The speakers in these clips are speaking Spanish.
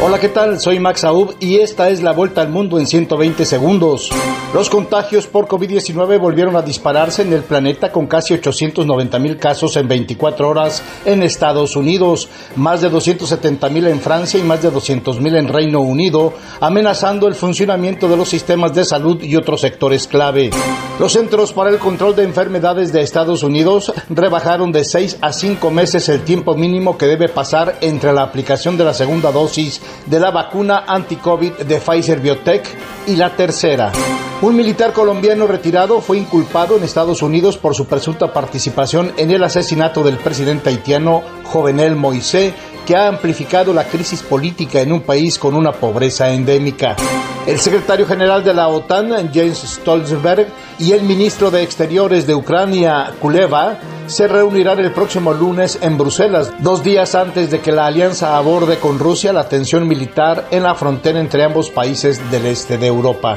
Hola, ¿qué tal? Soy Max Aub y esta es la vuelta al mundo en 120 segundos. Los contagios por COVID-19 volvieron a dispararse en el planeta con casi 890 mil casos en 24 horas en Estados Unidos, más de 270 mil en Francia y más de 200 mil en Reino Unido, amenazando el funcionamiento de los sistemas de salud y otros sectores clave. Los Centros para el Control de Enfermedades de Estados Unidos rebajaron de 6 a 5 meses el tiempo mínimo que debe pasar entre la aplicación de la segunda dosis de la vacuna anti-COVID de Pfizer Biotech y la tercera. Un militar colombiano retirado fue inculpado en Estados Unidos por su presunta participación en el asesinato del presidente haitiano Jovenel Moisés, que ha amplificado la crisis política en un país con una pobreza endémica. El secretario general de la OTAN, James Stoltenberg, y el ministro de Exteriores de Ucrania, Kuleva, se reunirán el próximo lunes en Bruselas, dos días antes de que la alianza aborde con Rusia la tensión militar en la frontera entre ambos países del este de Europa.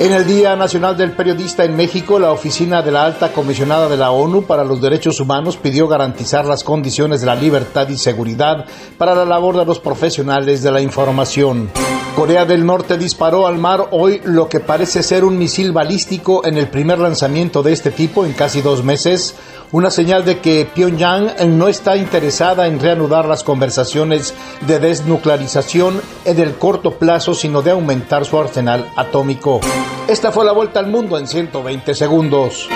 En el Día Nacional del Periodista en México, la oficina de la Alta Comisionada de la ONU para los Derechos Humanos pidió garantizar las condiciones de la libertad y seguridad para la labor de los profesionales de la información. Corea del Norte disparó al mar hoy lo que parece ser un misil balístico en el primer lanzamiento de este tipo en casi dos meses, una señal de que Pyongyang no está interesada en reanudar las conversaciones de desnuclearización en el corto plazo, sino de aumentar su arsenal atómico. Esta fue la vuelta al mundo en 120 segundos.